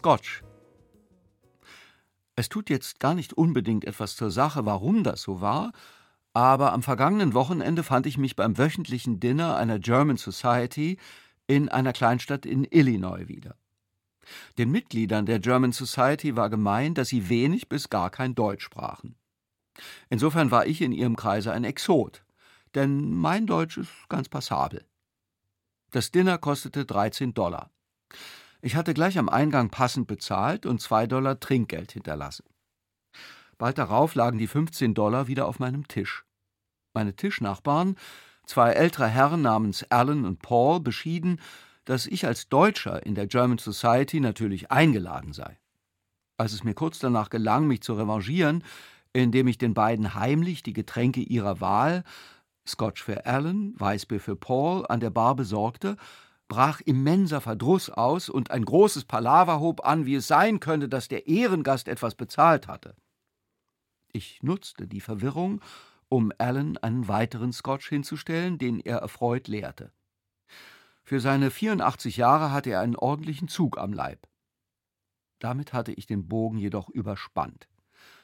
Scotch. Es tut jetzt gar nicht unbedingt etwas zur Sache, warum das so war, aber am vergangenen Wochenende fand ich mich beim wöchentlichen Dinner einer German Society in einer Kleinstadt in Illinois wieder. Den Mitgliedern der German Society war gemein, dass sie wenig bis gar kein Deutsch sprachen. Insofern war ich in ihrem Kreise ein Exot, denn mein Deutsch ist ganz passabel. Das Dinner kostete 13 Dollar. Ich hatte gleich am Eingang passend bezahlt und zwei Dollar Trinkgeld hinterlassen. Bald darauf lagen die 15 Dollar wieder auf meinem Tisch. Meine Tischnachbarn, zwei ältere Herren namens Alan und Paul, beschieden, dass ich als Deutscher in der German Society natürlich eingeladen sei. Als es mir kurz danach gelang, mich zu revanchieren, indem ich den beiden heimlich die Getränke ihrer Wahl, Scotch für Alan, Weißbier für Paul, an der Bar besorgte, brach immenser Verdruss aus und ein großes Palaver hob an, wie es sein könnte, dass der Ehrengast etwas bezahlt hatte. Ich nutzte die Verwirrung, um Alan einen weiteren Scotch hinzustellen, den er erfreut leerte. Für seine 84 Jahre hatte er einen ordentlichen Zug am Leib. Damit hatte ich den Bogen jedoch überspannt.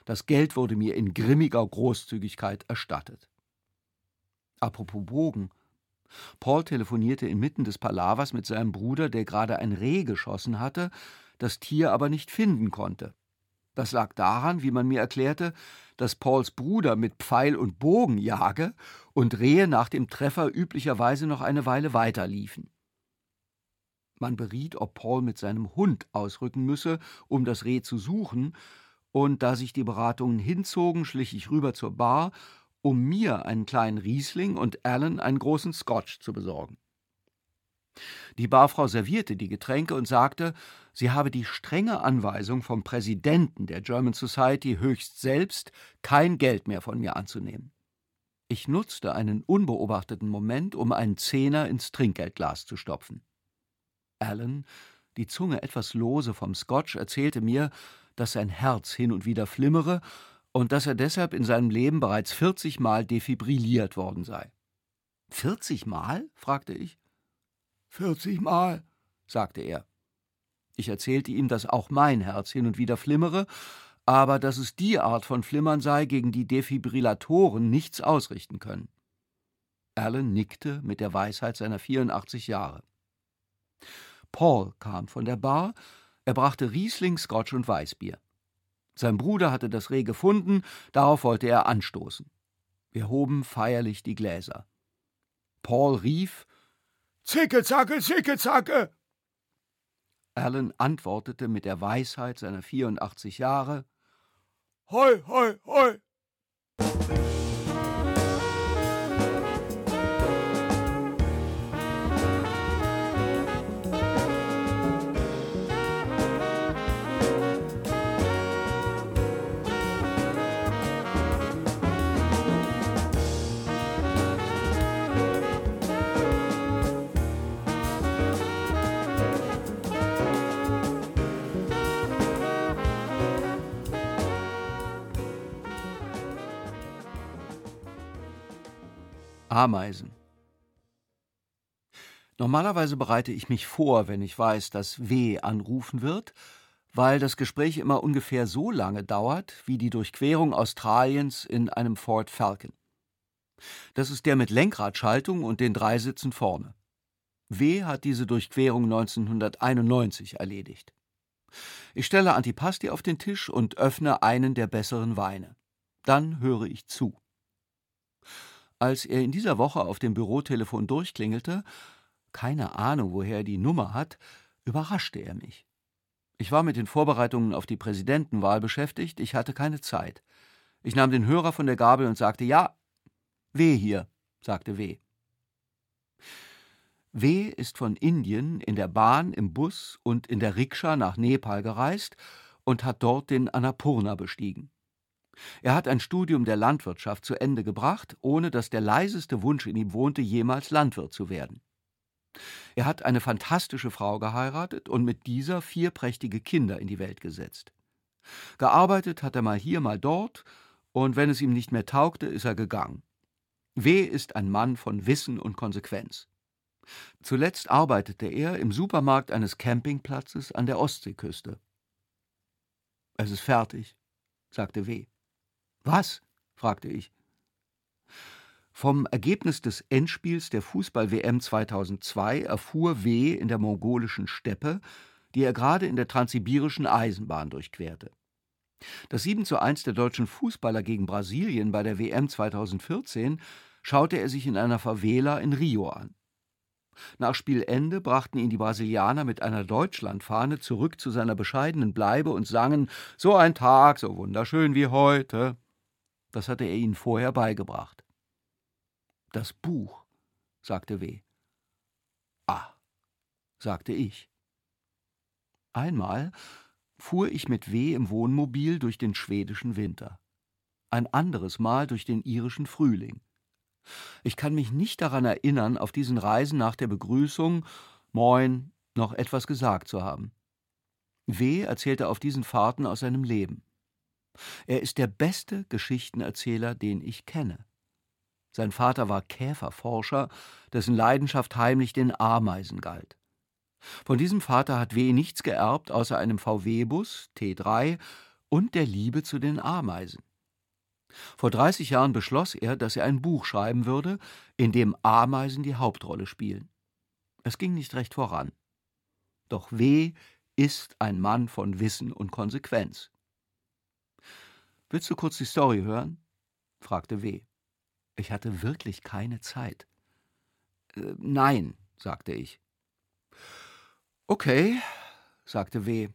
Das Geld wurde mir in grimmiger Großzügigkeit erstattet. Apropos Bogen. Paul telefonierte inmitten des Palavers mit seinem Bruder, der gerade ein Reh geschossen hatte, das Tier aber nicht finden konnte. Das lag daran, wie man mir erklärte, dass Pauls Bruder mit Pfeil und Bogen jage und Rehe nach dem Treffer üblicherweise noch eine Weile weiterliefen. Man beriet, ob Paul mit seinem Hund ausrücken müsse, um das Reh zu suchen, und da sich die Beratungen hinzogen, schlich ich rüber zur Bar, um mir einen kleinen Riesling und Alan einen großen Scotch zu besorgen. Die Barfrau servierte die Getränke und sagte, sie habe die strenge Anweisung vom Präsidenten der German Society höchst selbst, kein Geld mehr von mir anzunehmen. Ich nutzte einen unbeobachteten Moment, um einen Zehner ins Trinkgeldglas zu stopfen. Alan, die Zunge etwas lose vom Scotch, erzählte mir, dass sein Herz hin und wieder flimmere und dass er deshalb in seinem Leben bereits 40 Mal defibrilliert worden sei. 40 Mal? fragte ich. 40 Mal, sagte er. Ich erzählte ihm, dass auch mein Herz hin und wieder flimmere, aber dass es die Art von Flimmern sei, gegen die Defibrillatoren nichts ausrichten können. Alan nickte mit der Weisheit seiner 84 Jahre. Paul kam von der Bar, er brachte Riesling, Scotch und Weißbier. Sein Bruder hatte das Reh gefunden, darauf wollte er anstoßen. Wir hoben feierlich die Gläser. Paul rief Zicke-Zacke, Zicke-Zacke! Alan antwortete mit der Weisheit seiner 84 Jahre Hoi, hoi, hoi! Ameisen. Normalerweise bereite ich mich vor, wenn ich weiß, dass W anrufen wird, weil das Gespräch immer ungefähr so lange dauert wie die Durchquerung Australiens in einem Ford Falcon. Das ist der mit Lenkradschaltung und den drei Sitzen vorne. W hat diese Durchquerung 1991 erledigt. Ich stelle Antipasti auf den Tisch und öffne einen der besseren Weine. Dann höre ich zu. Als er in dieser Woche auf dem Bürotelefon durchklingelte, keine Ahnung, woher er die Nummer hat, überraschte er mich. Ich war mit den Vorbereitungen auf die Präsidentenwahl beschäftigt, ich hatte keine Zeit. Ich nahm den Hörer von der Gabel und sagte Ja, W hier, sagte W. W ist von Indien in der Bahn, im Bus und in der Rikscha nach Nepal gereist und hat dort den Annapurna bestiegen. Er hat ein Studium der Landwirtschaft zu Ende gebracht, ohne dass der leiseste Wunsch in ihm wohnte, jemals Landwirt zu werden. Er hat eine fantastische Frau geheiratet und mit dieser vier prächtige Kinder in die Welt gesetzt. Gearbeitet hat er mal hier, mal dort, und wenn es ihm nicht mehr taugte, ist er gegangen. W. ist ein Mann von Wissen und Konsequenz. Zuletzt arbeitete er im Supermarkt eines Campingplatzes an der Ostseeküste Es ist fertig, sagte W. Was? fragte ich. Vom Ergebnis des Endspiels der Fußball-WM 2002 erfuhr W. in der mongolischen Steppe, die er gerade in der transsibirischen Eisenbahn durchquerte. Das 7 zu 1 der deutschen Fußballer gegen Brasilien bei der WM 2014 schaute er sich in einer Favela in Rio an. Nach Spielende brachten ihn die Brasilianer mit einer Deutschlandfahne zurück zu seiner bescheidenen Bleibe und sangen So ein Tag, so wunderschön wie heute. Das hatte er ihnen vorher beigebracht. Das Buch, sagte W. Ah, sagte ich. Einmal fuhr ich mit W. im Wohnmobil durch den schwedischen Winter. Ein anderes Mal durch den irischen Frühling. Ich kann mich nicht daran erinnern, auf diesen Reisen nach der Begrüßung Moin noch etwas gesagt zu haben. W. erzählte auf diesen Fahrten aus seinem Leben. Er ist der beste Geschichtenerzähler, den ich kenne. Sein Vater war Käferforscher, dessen Leidenschaft heimlich den Ameisen galt. Von diesem Vater hat W. nichts geerbt außer einem VW-Bus T3 und der Liebe zu den Ameisen. Vor 30 Jahren beschloss er, dass er ein Buch schreiben würde, in dem Ameisen die Hauptrolle spielen. Es ging nicht recht voran. Doch W. ist ein Mann von Wissen und Konsequenz. Willst du kurz die Story hören? fragte W. Ich hatte wirklich keine Zeit. Äh, nein, sagte ich. Okay, sagte W.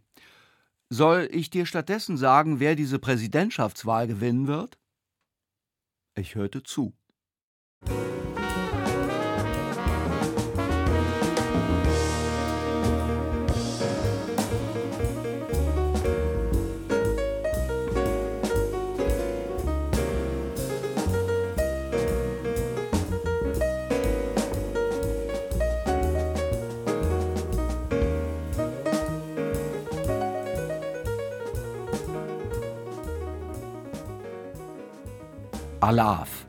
Soll ich dir stattdessen sagen, wer diese Präsidentschaftswahl gewinnen wird? Ich hörte zu. Alav.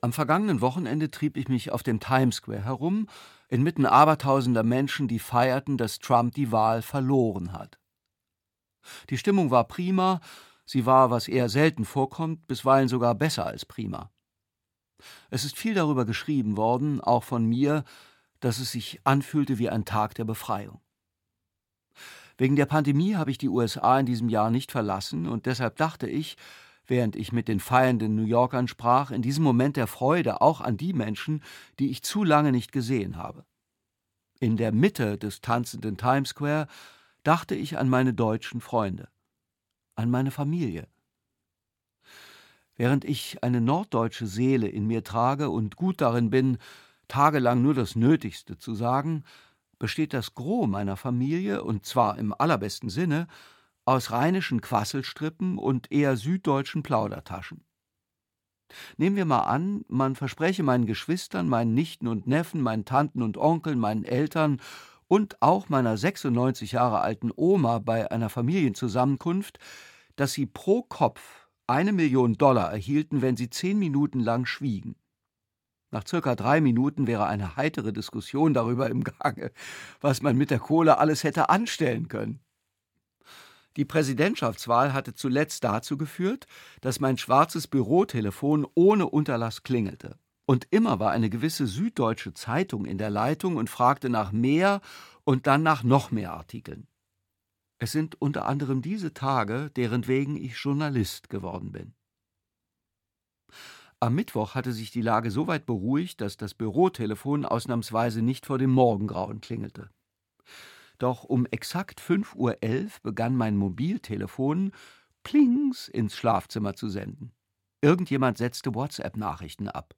Am vergangenen Wochenende trieb ich mich auf dem Times Square herum, inmitten abertausender Menschen, die feierten, dass Trump die Wahl verloren hat. Die Stimmung war prima, sie war, was eher selten vorkommt, bisweilen sogar besser als prima. Es ist viel darüber geschrieben worden, auch von mir, dass es sich anfühlte wie ein Tag der Befreiung. Wegen der Pandemie habe ich die USA in diesem Jahr nicht verlassen und deshalb dachte ich, während ich mit den feiernden New Yorkern sprach, in diesem Moment der Freude auch an die Menschen, die ich zu lange nicht gesehen habe. In der Mitte des tanzenden Times Square dachte ich an meine deutschen Freunde, an meine Familie. Während ich eine norddeutsche Seele in mir trage und gut darin bin, tagelang nur das Nötigste zu sagen, besteht das Gros meiner Familie, und zwar im allerbesten Sinne, aus rheinischen Quasselstrippen und eher süddeutschen Plaudertaschen. Nehmen wir mal an, man verspreche meinen Geschwistern, meinen Nichten und Neffen, meinen Tanten und Onkeln, meinen Eltern und auch meiner 96 Jahre alten Oma bei einer Familienzusammenkunft, dass sie pro Kopf eine Million Dollar erhielten, wenn sie zehn Minuten lang schwiegen. Nach circa drei Minuten wäre eine heitere Diskussion darüber im Gange, was man mit der Kohle alles hätte anstellen können. Die Präsidentschaftswahl hatte zuletzt dazu geführt, dass mein schwarzes Bürotelefon ohne Unterlass klingelte. Und immer war eine gewisse süddeutsche Zeitung in der Leitung und fragte nach mehr und dann nach noch mehr Artikeln. Es sind unter anderem diese Tage, deren wegen ich Journalist geworden bin. Am Mittwoch hatte sich die Lage so weit beruhigt, dass das Bürotelefon ausnahmsweise nicht vor dem Morgengrauen klingelte. Doch um exakt 5.11 Uhr begann mein Mobiltelefon Plings ins Schlafzimmer zu senden. Irgendjemand setzte WhatsApp-Nachrichten ab.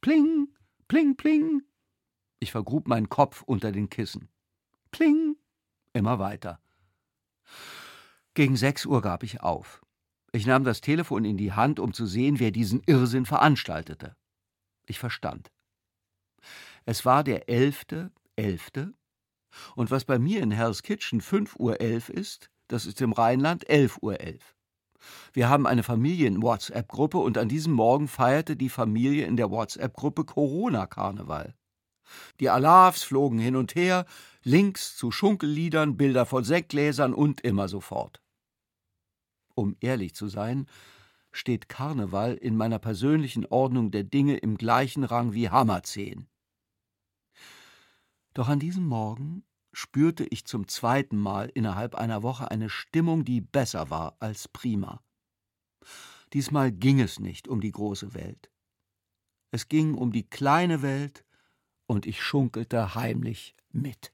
Pling, pling, pling. Ich vergrub meinen Kopf unter den Kissen. Pling, immer weiter. Gegen sechs Uhr gab ich auf. Ich nahm das Telefon in die Hand, um zu sehen, wer diesen Irrsinn veranstaltete. Ich verstand. Es war der elfte, elfte und was bei mir in Hell's Kitchen 5.11 Uhr ist, das ist im Rheinland 11.11 Uhr. Wir haben eine Familien-WhatsApp-Gruppe und an diesem Morgen feierte die Familie in der WhatsApp-Gruppe Corona-Karneval. Die Alavs flogen hin und her, links zu Schunkelliedern, Bilder von Sektgläsern und immer so fort. Um ehrlich zu sein, steht Karneval in meiner persönlichen Ordnung der Dinge im gleichen Rang wie Hammerzehen. Doch an diesem Morgen spürte ich zum zweiten Mal innerhalb einer Woche eine Stimmung, die besser war als prima. Diesmal ging es nicht um die große Welt. Es ging um die kleine Welt, und ich schunkelte heimlich mit.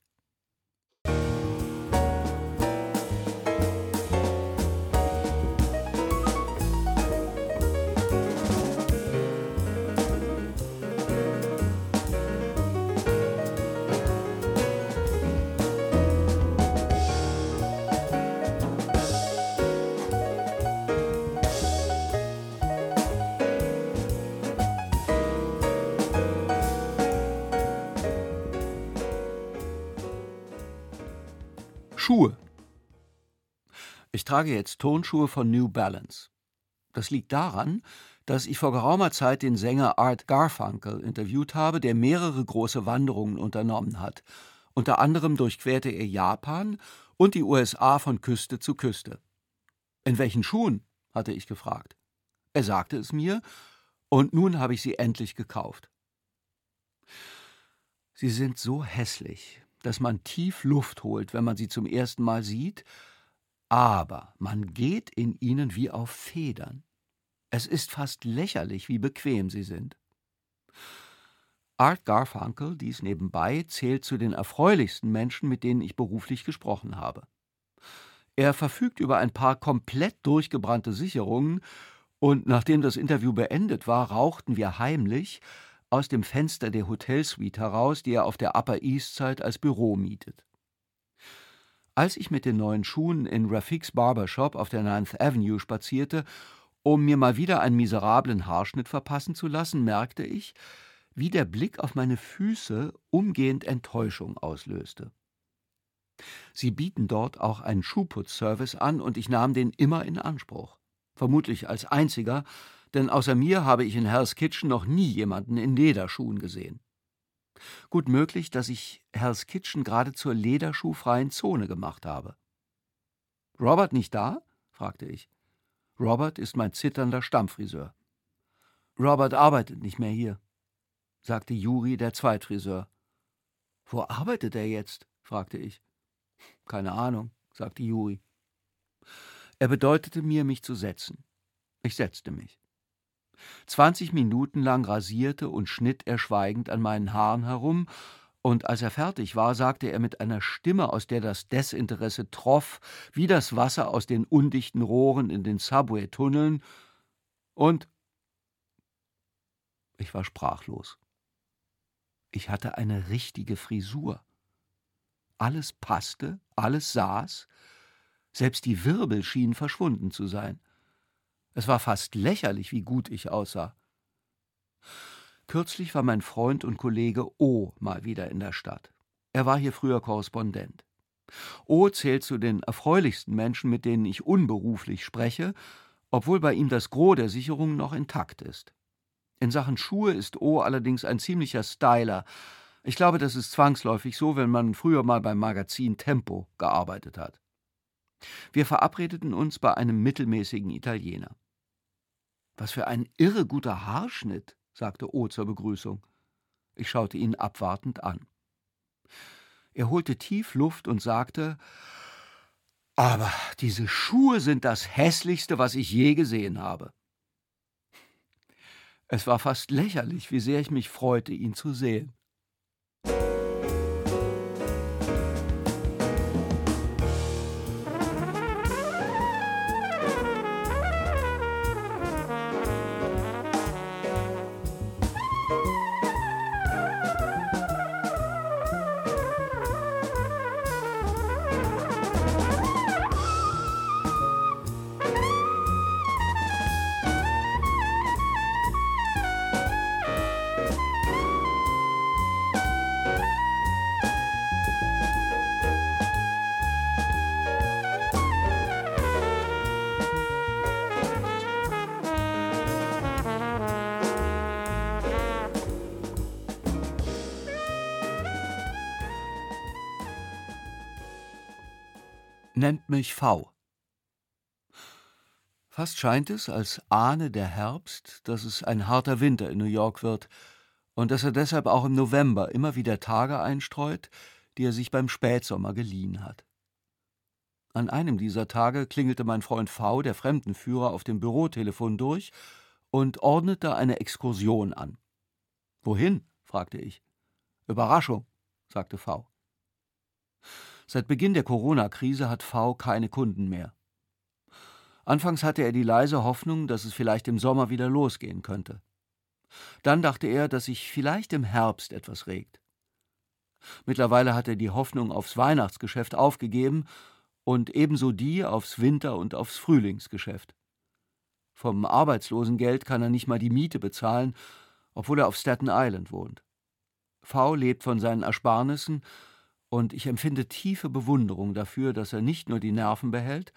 Schuhe. Ich trage jetzt Tonschuhe von New Balance. Das liegt daran, dass ich vor geraumer Zeit den Sänger Art Garfunkel interviewt habe, der mehrere große Wanderungen unternommen hat. Unter anderem durchquerte er Japan und die USA von Küste zu Küste. In welchen Schuhen? hatte ich gefragt. Er sagte es mir, und nun habe ich sie endlich gekauft. Sie sind so hässlich, dass man tief Luft holt, wenn man sie zum ersten Mal sieht, aber man geht in ihnen wie auf Federn. Es ist fast lächerlich, wie bequem sie sind. Art Garfunkel, dies nebenbei, zählt zu den erfreulichsten Menschen, mit denen ich beruflich gesprochen habe. Er verfügt über ein paar komplett durchgebrannte Sicherungen, und nachdem das Interview beendet war, rauchten wir heimlich, aus dem Fenster der Hotelsuite heraus, die er auf der Upper East Side als Büro mietet. Als ich mit den neuen Schuhen in Rafiks Barbershop auf der Ninth Avenue spazierte, um mir mal wieder einen miserablen Haarschnitt verpassen zu lassen, merkte ich, wie der Blick auf meine Füße umgehend Enttäuschung auslöste. Sie bieten dort auch einen Schuhputzservice an und ich nahm den immer in Anspruch. Vermutlich als einziger, denn außer mir habe ich in Hell's Kitchen noch nie jemanden in Lederschuhen gesehen. Gut möglich, dass ich Hell's Kitchen gerade zur lederschuhfreien Zone gemacht habe. Robert nicht da? fragte ich. Robert ist mein zitternder Stammfriseur. Robert arbeitet nicht mehr hier, sagte Juri, der Zweitfriseur. Wo arbeitet er jetzt? fragte ich. Keine Ahnung, sagte Juri. Er bedeutete mir, mich zu setzen. Ich setzte mich. Zwanzig Minuten lang rasierte und schnitt er schweigend an meinen Haaren herum, und als er fertig war, sagte er mit einer Stimme, aus der das Desinteresse troff, wie das Wasser aus den undichten Rohren in den Subway-Tunneln, und ich war sprachlos. Ich hatte eine richtige Frisur. Alles passte, alles saß, selbst die Wirbel schienen verschwunden zu sein. Es war fast lächerlich, wie gut ich aussah. Kürzlich war mein Freund und Kollege O mal wieder in der Stadt. Er war hier früher Korrespondent. O zählt zu den erfreulichsten Menschen, mit denen ich unberuflich spreche, obwohl bei ihm das Gros der Sicherungen noch intakt ist. In Sachen Schuhe ist O allerdings ein ziemlicher Styler. Ich glaube, das ist zwangsläufig so, wenn man früher mal beim Magazin Tempo gearbeitet hat. Wir verabredeten uns bei einem mittelmäßigen Italiener. Was für ein irre guter Haarschnitt, sagte O zur Begrüßung. Ich schaute ihn abwartend an. Er holte tief Luft und sagte Aber diese Schuhe sind das hässlichste, was ich je gesehen habe. Es war fast lächerlich, wie sehr ich mich freute, ihn zu sehen. Nennt mich V. Fast scheint es, als ahne der Herbst, dass es ein harter Winter in New York wird und dass er deshalb auch im November immer wieder Tage einstreut, die er sich beim Spätsommer geliehen hat. An einem dieser Tage klingelte mein Freund V, der Fremdenführer, auf dem Bürotelefon durch und ordnete eine Exkursion an. Wohin? fragte ich. Überraschung, sagte V. Seit Beginn der Corona-Krise hat V keine Kunden mehr. Anfangs hatte er die leise Hoffnung, dass es vielleicht im Sommer wieder losgehen könnte. Dann dachte er, dass sich vielleicht im Herbst etwas regt. Mittlerweile hat er die Hoffnung aufs Weihnachtsgeschäft aufgegeben und ebenso die aufs Winter- und aufs Frühlingsgeschäft. Vom Arbeitslosengeld kann er nicht mal die Miete bezahlen, obwohl er auf Staten Island wohnt. V lebt von seinen Ersparnissen und ich empfinde tiefe Bewunderung dafür, dass er nicht nur die Nerven behält,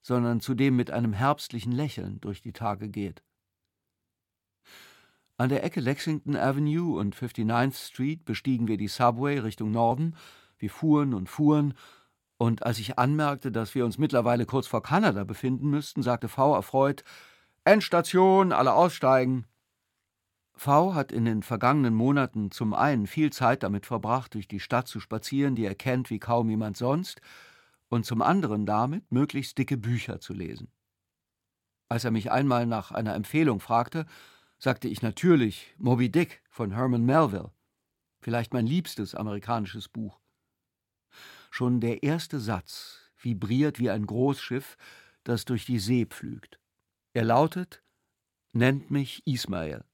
sondern zudem mit einem herbstlichen Lächeln durch die Tage geht. An der Ecke Lexington Avenue und 59th Street bestiegen wir die Subway Richtung Norden. Wir fuhren und fuhren, und als ich anmerkte, dass wir uns mittlerweile kurz vor Kanada befinden müssten, sagte V erfreut Endstation, alle aussteigen. V hat in den vergangenen Monaten zum einen viel Zeit damit verbracht, durch die Stadt zu spazieren, die er kennt wie kaum jemand sonst, und zum anderen damit, möglichst dicke Bücher zu lesen. Als er mich einmal nach einer Empfehlung fragte, sagte ich natürlich Moby Dick von Herman Melville, vielleicht mein liebstes amerikanisches Buch. Schon der erste Satz vibriert wie ein Großschiff, das durch die See pflügt. Er lautet Nennt mich Ismael.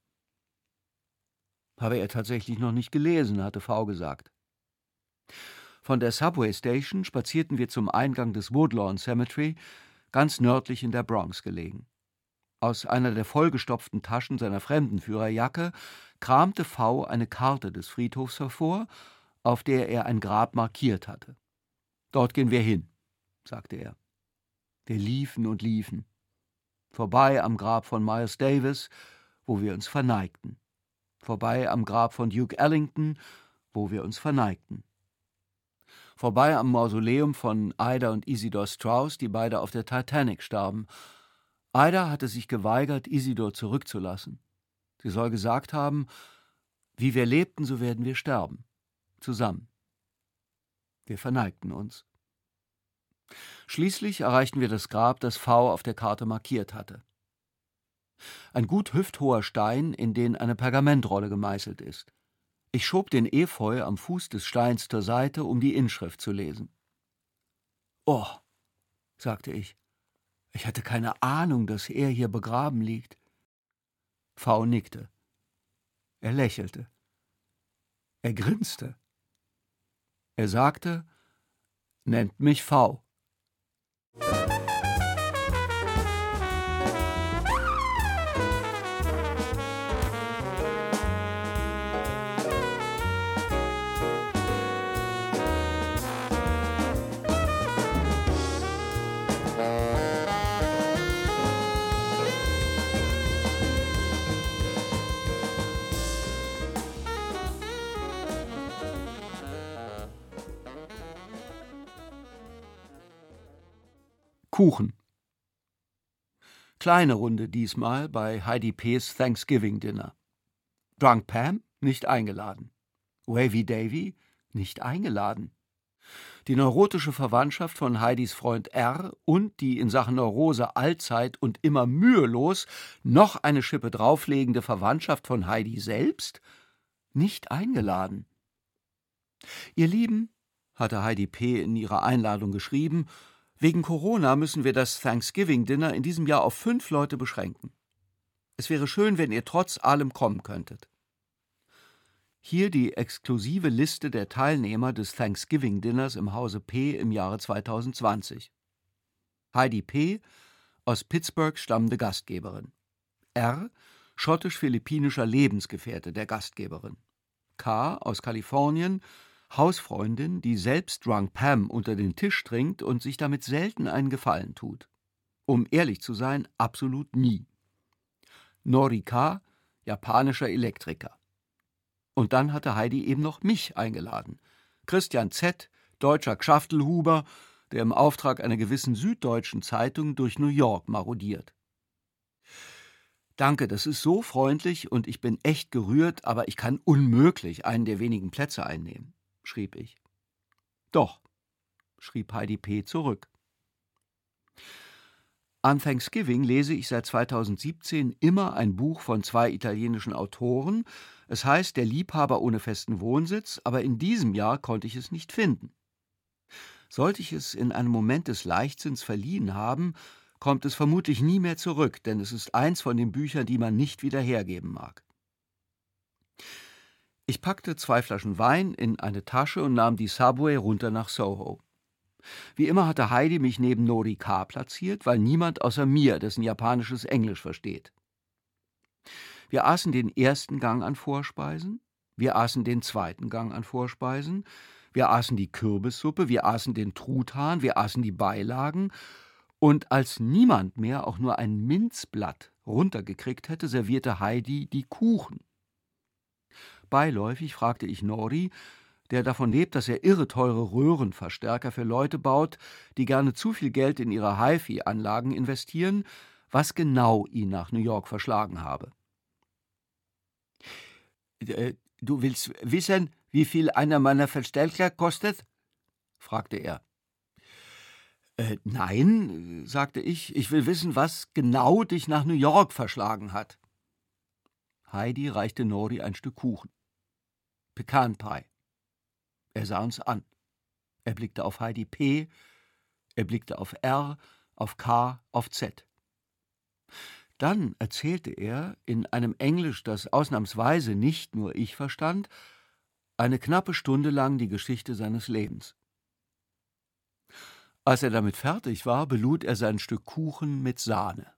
Habe er tatsächlich noch nicht gelesen, hatte V gesagt. Von der Subway Station spazierten wir zum Eingang des Woodlawn Cemetery, ganz nördlich in der Bronx gelegen. Aus einer der vollgestopften Taschen seiner Fremdenführerjacke kramte V eine Karte des Friedhofs hervor, auf der er ein Grab markiert hatte. Dort gehen wir hin, sagte er. Wir liefen und liefen, vorbei am Grab von Miles Davis, wo wir uns verneigten, vorbei am Grab von Duke Ellington, wo wir uns verneigten, vorbei am Mausoleum von Ida und Isidor Strauss, die beide auf der Titanic starben, Ida hatte sich geweigert, Isidor zurückzulassen. Sie soll gesagt haben, wie wir lebten, so werden wir sterben. Zusammen. Wir verneigten uns. Schließlich erreichten wir das Grab, das V auf der Karte markiert hatte. Ein gut hüfthoher Stein, in den eine Pergamentrolle gemeißelt ist. Ich schob den Efeu am Fuß des Steins zur Seite, um die Inschrift zu lesen. Oh, sagte ich, ich hatte keine Ahnung, dass er hier begraben liegt. V nickte. Er lächelte. Er grinste. Er sagte, nennt mich V. Kuchen. Kleine Runde diesmal bei Heidi P.'s Thanksgiving Dinner. Drunk Pam nicht eingeladen. Wavy Davy nicht eingeladen. Die neurotische Verwandtschaft von Heidis Freund R und die in Sachen Neurose allzeit und immer mühelos noch eine Schippe drauflegende Verwandtschaft von Heidi selbst nicht eingeladen. Ihr Lieben, hatte Heidi P. in ihrer Einladung geschrieben, Wegen Corona müssen wir das Thanksgiving-Dinner in diesem Jahr auf fünf Leute beschränken. Es wäre schön, wenn ihr trotz allem kommen könntet. Hier die exklusive Liste der Teilnehmer des Thanksgiving-Dinners im Hause P im Jahre 2020. Heidi P., aus Pittsburgh stammende Gastgeberin. R., schottisch-philippinischer Lebensgefährte der Gastgeberin. K., aus Kalifornien, Hausfreundin, die selbst Drunk Pam unter den Tisch trinkt und sich damit selten einen Gefallen tut. Um ehrlich zu sein, absolut nie. Norika, japanischer Elektriker. Und dann hatte Heidi eben noch mich eingeladen. Christian Z., deutscher Gschaftelhuber, der im Auftrag einer gewissen süddeutschen Zeitung durch New York marodiert. Danke, das ist so freundlich und ich bin echt gerührt, aber ich kann unmöglich einen der wenigen Plätze einnehmen, schrieb ich. Doch, schrieb Heidi P. zurück. An Thanksgiving lese ich seit 2017 immer ein Buch von zwei italienischen Autoren. Es heißt Der Liebhaber ohne festen Wohnsitz, aber in diesem Jahr konnte ich es nicht finden. Sollte ich es in einem Moment des Leichtsinns verliehen haben, kommt es vermutlich nie mehr zurück, denn es ist eins von den Büchern, die man nicht wieder hergeben mag. Ich packte zwei Flaschen Wein in eine Tasche und nahm die Subway runter nach Soho. Wie immer hatte Heidi mich neben Nori K. platziert, weil niemand außer mir dessen japanisches Englisch versteht. Wir aßen den ersten Gang an Vorspeisen, wir aßen den zweiten Gang an Vorspeisen, wir aßen die Kürbissuppe, wir aßen den Truthahn, wir aßen die Beilagen und als niemand mehr auch nur ein Minzblatt runtergekriegt hätte, servierte Heidi die Kuchen. Beiläufig fragte ich Nori, der davon lebt, dass er irre teure Röhrenverstärker für Leute baut, die gerne zu viel Geld in ihre HiFi-Anlagen investieren, was genau ihn nach New York verschlagen habe. Äh, du willst wissen, wie viel einer meiner Verstärker kostet? fragte er. Äh, nein, sagte ich, ich will wissen, was genau dich nach New York verschlagen hat. Heidi reichte Nori ein Stück Kuchen. Pecan Pie. Er sah uns an. Er blickte auf Heidi P., er blickte auf R., auf K., auf Z. Dann erzählte er in einem Englisch, das ausnahmsweise nicht nur ich verstand, eine knappe Stunde lang die Geschichte seines Lebens. Als er damit fertig war, belud er sein Stück Kuchen mit Sahne.